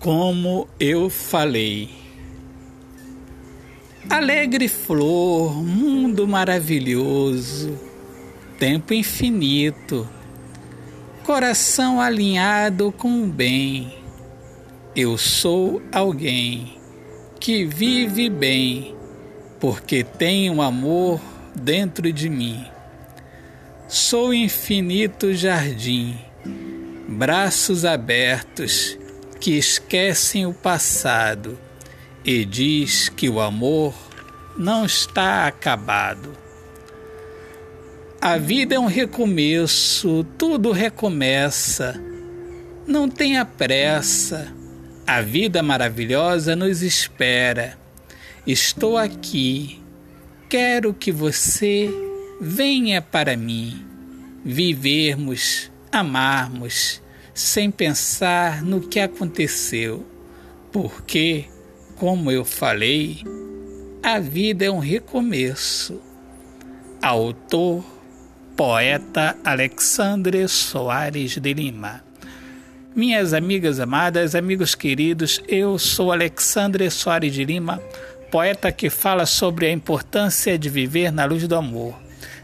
Como eu falei. Alegre flor, mundo maravilhoso, tempo infinito, coração alinhado com o bem. Eu sou alguém que vive bem, porque um amor dentro de mim. Sou infinito jardim, braços abertos que esquecem o passado e diz que o amor não está acabado. A vida é um recomeço, tudo recomeça. Não tenha pressa. A vida maravilhosa nos espera. Estou aqui. Quero que você venha para mim. Vivermos, amarmos sem pensar no que aconteceu, porque, como eu falei, a vida é um recomeço. Autor, poeta Alexandre Soares de Lima. Minhas amigas amadas, amigos queridos, eu sou Alexandre Soares de Lima, poeta que fala sobre a importância de viver na luz do amor.